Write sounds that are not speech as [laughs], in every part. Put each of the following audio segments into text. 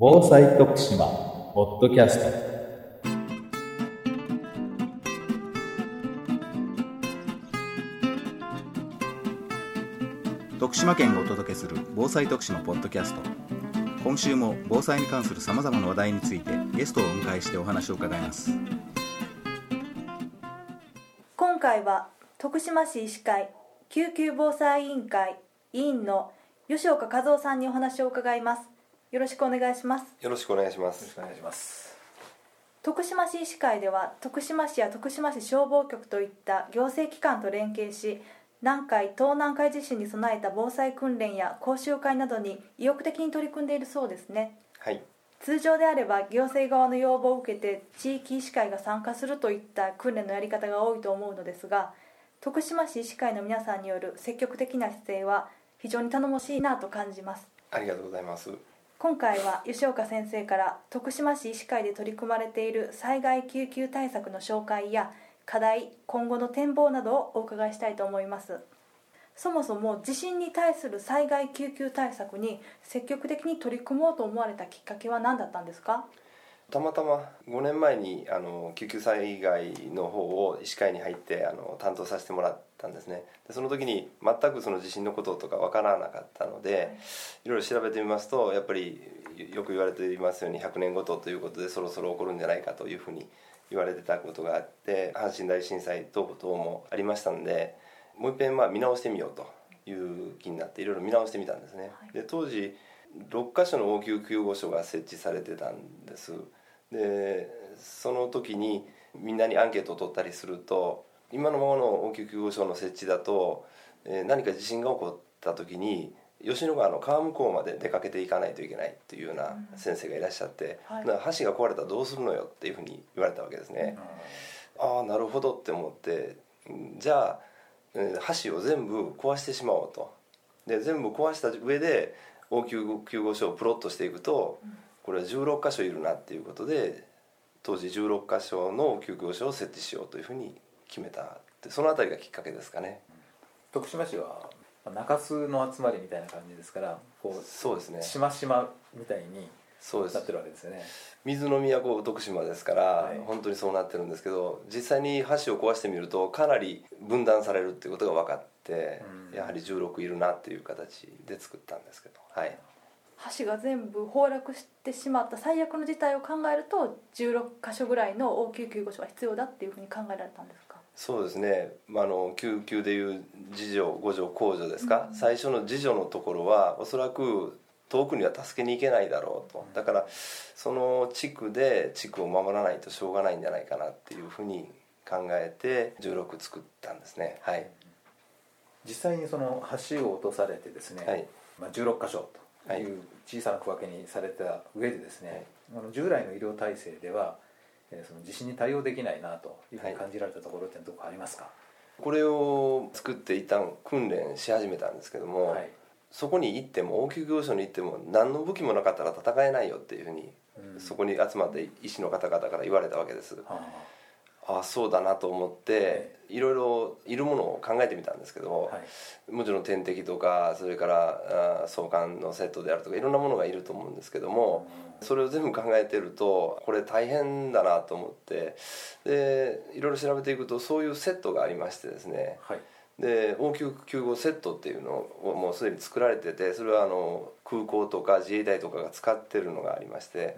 防災徳島ポッドキャスト。徳島県がお届けする防災徳島ポッドキャスト。今週も防災に関するさまざまな話題についてゲストをお迎えしてお話を伺います。今回は徳島市医師会救急防災委員会委員の吉岡和夫さんにお話を伺いますよろしくお願いしますよろしくお願いします。お願いします。徳島市医師会では徳島市や徳島市消防局といった行政機関と連携し南海東南海地震に備えた防災訓練や講習会などに意欲的に取り組んでいるそうですねはい。通常であれば行政側の要望を受けて地域医師会が参加するといった訓練のやり方が多いと思うのですが徳島市医師会の皆さんによる積極的な姿勢は非常に頼もしいなと感じますありがとうございます。今回は吉岡先生から徳島市医師会で取り組まれている災害救急対策の紹介や課題今後の展望などをお伺いしたいと思います。そもそも地震に対する災害救急対策に積極的に取り組もうと思われたきっかけは何だったんですか？たまたま5年前にあの救急災害の方を医師会に入ってあの担当させてもらったんですね。でその時に全くその地震のこととかわからなかったので、い、ろいろ調べてみますとやっぱりよく言われていますように100年ごとということでそろそろ起こるんじゃないかというふうに言われてたことがあって阪神大震災等々もありましたのでもう一遍まあ見直してみようという気になっていろいろ見直してみたんですね、はい。で当時6カ所の応急救護所が設置されてたんです。でその時にみんなにアンケートを取ったりすると今のままの応急救護所の設置だと、えー何か地震が起こった時に吉野川の川向こうまで出かけていかないといけないというような先生がいらっしゃって、はい。だから橋が壊れたらどうするのよっていうふうに言われたわけですね、ああなるほどって思ってうんじゃあえー橋を全部壊してしまおうと。で全部壊した上で応急救護所をプロットしていくとこれは16箇所いるなっていうことで当時16箇所の救急所を設置しようというふうに決めたってそのあたりがきっかけですかね。徳島市はまあ中洲の集まりみたいな感じですから、こうそうですね。しましまみたいにそうです。なってるわけですよね。水の都徳島ですから、はい。本当にそうなってるんですけど実際に橋を壊してみるとかなり分断されるっていうことが分かって、うん。やはり16いるなっていう形で作ったんですけどはい。橋が全部崩落してしまった最悪の事態を考えると16箇所ぐらいの応急救護所が必要だっていうふうに考えられたんですか？そうですね、まあ、あの救急でいう自助互助公助ですか、最初の自助のところはおそらく遠くには助けに行けないだろうと。だからその地区で地区を守らないとしょうがないんじゃないかなっていうふうに考えて16作ったんですね。はい。実際にその橋を落とされてですね、はい。まあ、16箇所とはい。いう小さな区分けにされた上でですね、あの従来の医療体制では、えーその地震に対応できないなというふうに感じられたところってどこかありますか、これを作って一旦訓練し始めたんですけども、はい。そこに行っても応急業所に行っても何の武器もなかったら戦えないよっていうふうに、うん。そこに集まって医師の方々から言われたわけです。はああそうだなと思っていろいろいるものを考えてみたんですけど、あはい。もちろん点滴とかそれからあ相関のセットであるとかいろんなものがいると思うんですけども、それを全部考えてるとこれ大変だなと思ってでいろいろ調べていくとそういうセットがありましてですね。はい。で応急救護セットっていうのをもうすでに作られててそれはあの空港とか自衛隊とかが使ってるのがありまして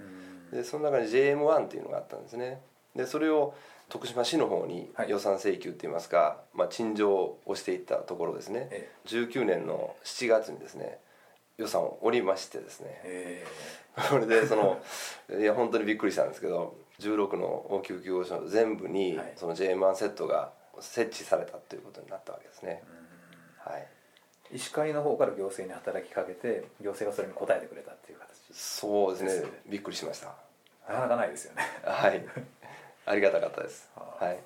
うん。でその中に JM1 っていうのがあったんですね。でそれを徳島市の方にはい。予算請求っていいますか、まあ、陳情をしていったところですね。え19年の7月にですね予算を下りましてですね。えこれでその [laughs] いや本当にびっくりしたんですけど16の応急救護所全部にはい。その JM1 セットが設置されたということになったわけですね、はい。ー医師会の方から行政に働きかけて行政がそれに応えてくれたっていう形。そうですね。びっくりしました。なかなかないですよね。はい [laughs] ありがたかったです。はい。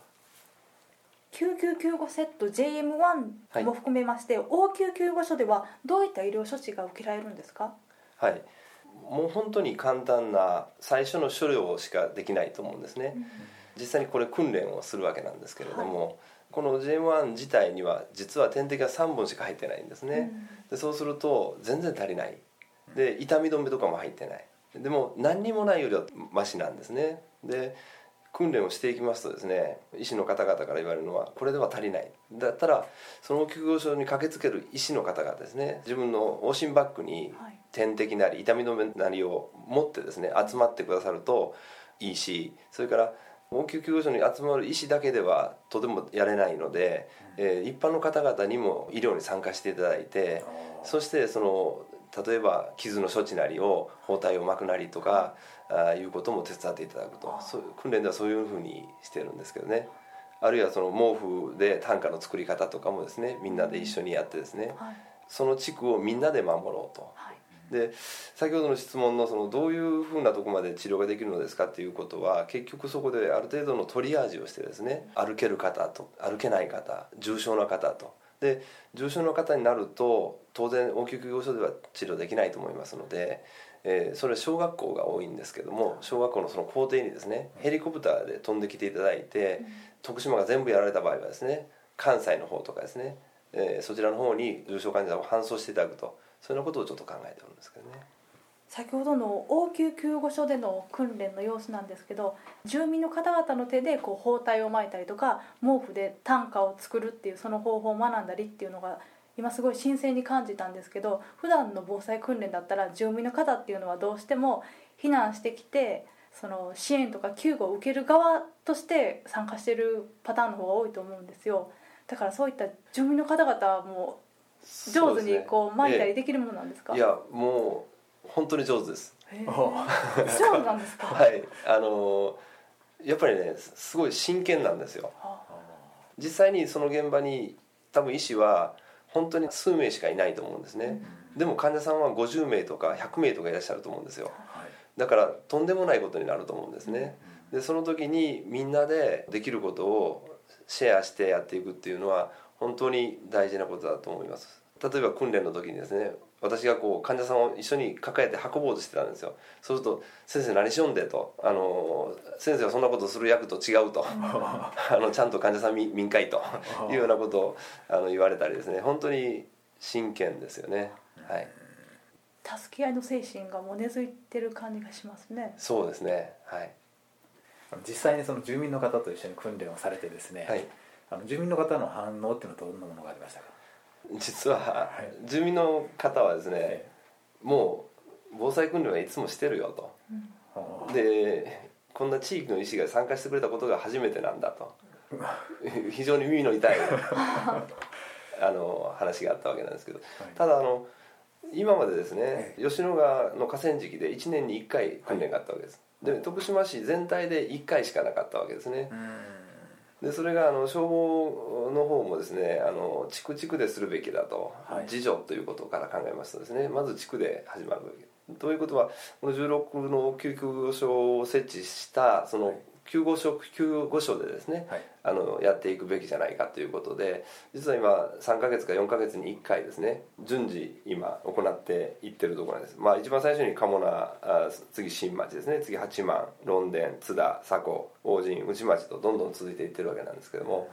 救急救護セット JM1 も含めまして、応急救護所ではどういった医療処置が受けられるんですか？はい。もう本当に簡単な最初の処理しかできないと思うんですね、実際にこれ訓練をするわけなんですけれども、この JM1 自体には実は点滴が3本しか入ってないんですね、でそうすると全然足りない。で痛み止めとかも入ってない。でも何にもないよりはマシなんですね。で訓練をしていきますとですね医師の方々から言われるのはこれでは足りない。だったらその救護所に駆けつける医師の方々ですね自分の往診バッグにはい。点滴なり痛み止めなりを持ってですね集まってくださるといいしそれから応急救護所に集まる医師だけではとてもやれないので、えー一般の方々にも医療に参加していただいてそしてその例えば傷の処置なりを包帯を巻くなりとかあーいうことも手伝っていただくと。そう訓練ではそういうふうにしてるんですけどね。あるいはその毛布で担架の作り方とかもですねみんなで一緒にやってですね。はい。その地区をみんなで守ろうと。はい。で先ほどの質問のそのどういうふうなところまで治療ができるのですかっていうことは結局そこである程度のトリアージをしてですね歩ける方と歩けない方重症な方と。で重症の方になると当然応急救護所では治療できないと思いますので、えーそれは小学校が多いんですけども小学校のその校庭にですねヘリコプターで飛んできていただいて徳島が全部やられた場合はですね関西の方とかですね、えーそちらの方に重症患者を搬送していただくとそういうようなことをちょっと考えておるんですけどね。先ほどの応急救護所での訓練の様子なんですけど住民の方々の手でこう包帯を巻いたりとか毛布で担架を作るっていうその方法を学んだりっていうのが今すごい新鮮に感じたんですけど普段の防災訓練だったら住民の方っていうのはどうしても避難してきてその支援とか救護を受ける側として参加してるパターンの方が多いと思うんですよ。だからそういった住民の方々はもう上手にこう巻いたりできるものなんですか、いやもう本当に上手です。へー上手なんですか、[laughs] はい。あのやっぱりねすごい真剣なんですよ。は実際にその現場に多分医師は本当に数名しかいないと思うんですね、でも患者さんは50名とか100名とかいらっしゃると思うんですよ。だからとんでもないことになると思うんですね、でその時にみんなでできることをシェアしてやっていくっていうのは本当に大事なことだと思います例えば訓練の時にですね私がこう患者さんを一緒に抱えて運ぼうとしてたんですよ。そうすると「先生何しよんで」とあの「先生はそんなことする役と違う」と。[laughs] あのちゃんと患者さん民民会と。いうようなことをあの言われたりですね。本当に真剣ですよね。はい。助け合いの精神がもう根付いてる感じがしますね。そうですね。はい。実際にその住民の方と一緒に訓練をされてですね、はい。あの住民の方の反応っていうのはどんなものがありましたか、[laughs] 実はい。住民の方はですねえもう防災訓練はいつもしてるよと。えでこんな地域の医師が参加してくれたことが初めてなんだと。[laughs] 非常に耳の痛い [laughs] あの話があったわけなんですけど。ただあの今までですね吉野川の河川敷で1年に1回訓練があったわけです。で徳島市全体で1回しかなかったわけですねでそれがあの消防の方もですねあの地区地区でするべきだと、はい。自助ということから考えますとですねまず地区で始まるということはこの16の救急所を設置したその救護所救護所でですね、はい。あのやっていくべきじゃないかということで実は今3ヶ月か4ヶ月に1回ですね順次今行っていってるところなんです。まあ一番最初に鴨名あ次新町ですね。次八幡論田津田佐古王神内町とどんどん続いていってるわけなんですけども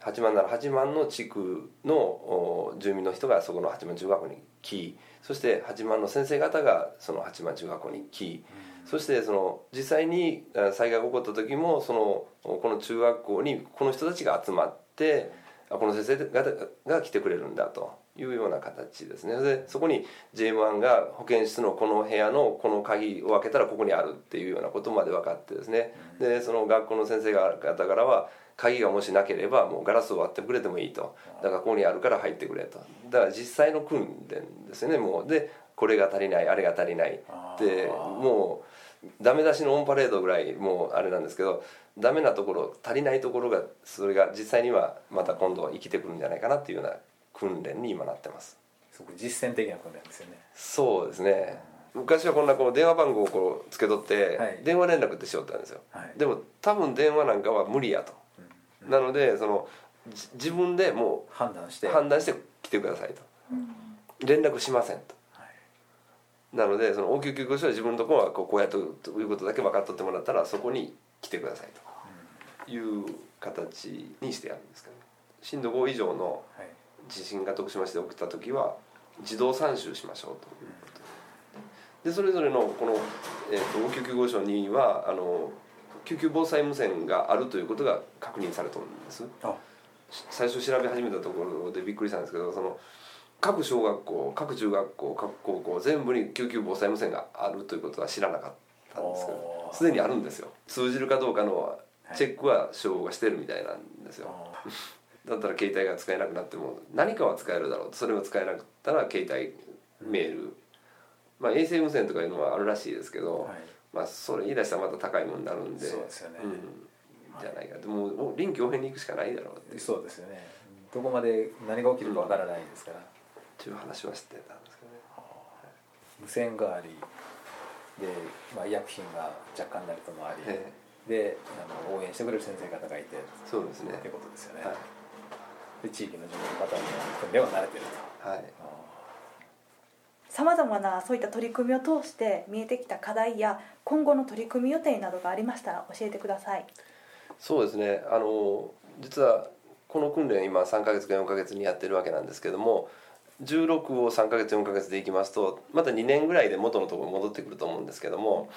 八幡なら八幡の地区のお住民の人がそこの八幡中学校に来そして八幡の先生方がその八幡中学校に来そしてその実際に災害が起こった時もそのこの中学校にこの人たちが集まってあこの先生方が来てくれるんだというような形ですね。でそこに J1 が保健室のこの部屋のこの鍵を開けたらここにあるっていうようなことまで分かってですね。でその学校の先生方からは鍵がもしなければもうガラスを割ってくれてもいいと。だからここにあるから入ってくれと。だから実際の訓練ですよねもう。でこれが足りないあれが足りないってもうダメ出しのオンパレードぐらいもうあれなんですけどダメなところ足りないところがそれが実際にはまた今度生きてくるんじゃないかなっていうような訓練に今なってます。すごく実践的な訓練ですよね。そうですね。昔はこんなこう電話番号をこうつけとってはい。電話連絡ってしよったんですよ、はい。でも多分電話なんかは無理やと、なのでそのじ自分でも判断して。う判断して来てくださいと、連絡しませんと。はいなのでその応急救護所は自分のところはこうこうやっとということだけ分かっとってもらったらそこに来てくださいと。いう形にしてやるんですけど、ね、震度5以上のはい。地震が徳島市で起きた時は自動参集しましょうということ。ででそれぞれのこの、えー、と救急号書にはあの救急防災無線があるということが確認されてるんです。あ。最初調べ始めたところでびっくりしたんですけどその各小学校各中学校各高校全部に救急防災無線があるということは知らなかったんですけどすでにあるんですよ。通じるかどうかのチェックは小がしてるみたいなんですよ、あ [laughs] だったら携帯が使えなくなっても何かは使えるだろう。それを使えなかったら携帯メール、まあ衛星無線とかいうのはあるらしいですけど、ーはい。まあそれ言い出したらまた高いものになるんでそうですよね。うん、じゃないか。でも臨機応変に行くしかないだろうってそうですよね。どこまで何が起きるかわからないですから、っていう話は知ってたんですけどね。無線がありで、まあ、医薬品が若干なるともあり、えであの応援してくれる先生方がいてそうですね。ってことですよね、はい。で地域の地元の方の訓練は慣れてると。はい。さまざまなそういった取り組みを通して見えてきた課題や今後の取り組み予定などがありましたら教えてください。そうですね。あの実はこの訓練今3ヶ月か4ヶ月にやってるわけなんですけども16を3ヶ月4ヶ月でいきますとまた2年ぐらいで元のところに戻ってくると思うんですけども、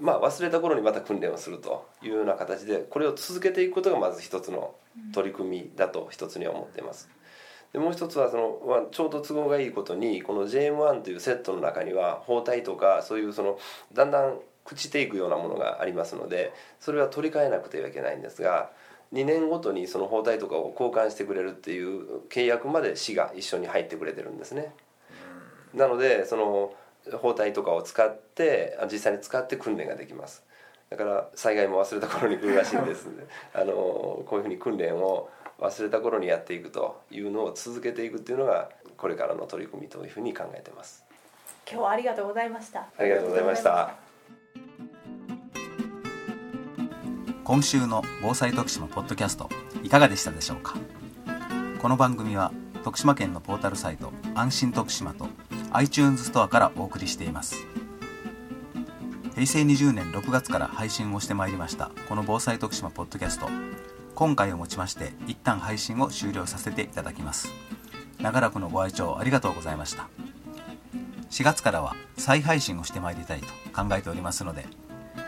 まあ忘れた頃にまた訓練をするというような形でこれを続けていくことがまず一つの取り組みだと一つには思っています。でもう一つはその、まあ、ちょうど都合がいいことにこの JM1 というセットの中には包帯とかそういうそのだんだん朽ちていくようなものがありますのでそれは取り替えなくてはいけないんですが2年ごとにその包帯とかを交換してくれるっていう契約まで市が一緒に入ってくれてるんですね。なのでその包帯とかを使ってあ実際に使って訓練ができます。だから災害も忘れた頃に来るらしいんです。[laughs] あのこういうふうに訓練を忘れた頃にやっていくというのを続けていくっていうのがこれからの取り組みというふうに考えてます。今日はありがとうございました。ありがとうございました今週の防災徳島ポッドキャストいかがでしたでしょうか？この番組は徳島県のポータルサイト安心徳島と iTunes ストアからお送りしています。平成20年6月から配信をしてまいりましたこの防災徳島ポッドキャスト。今回をもちまして一旦配信を終了させていただきます。長らくのご愛聴ありがとうございました。4月からは再配信をしてまいりたいと考えておりますので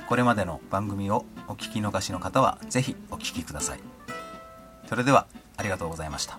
これまでの番組をお聞き逃しの方はぜひお聞きください。それではありがとうございました。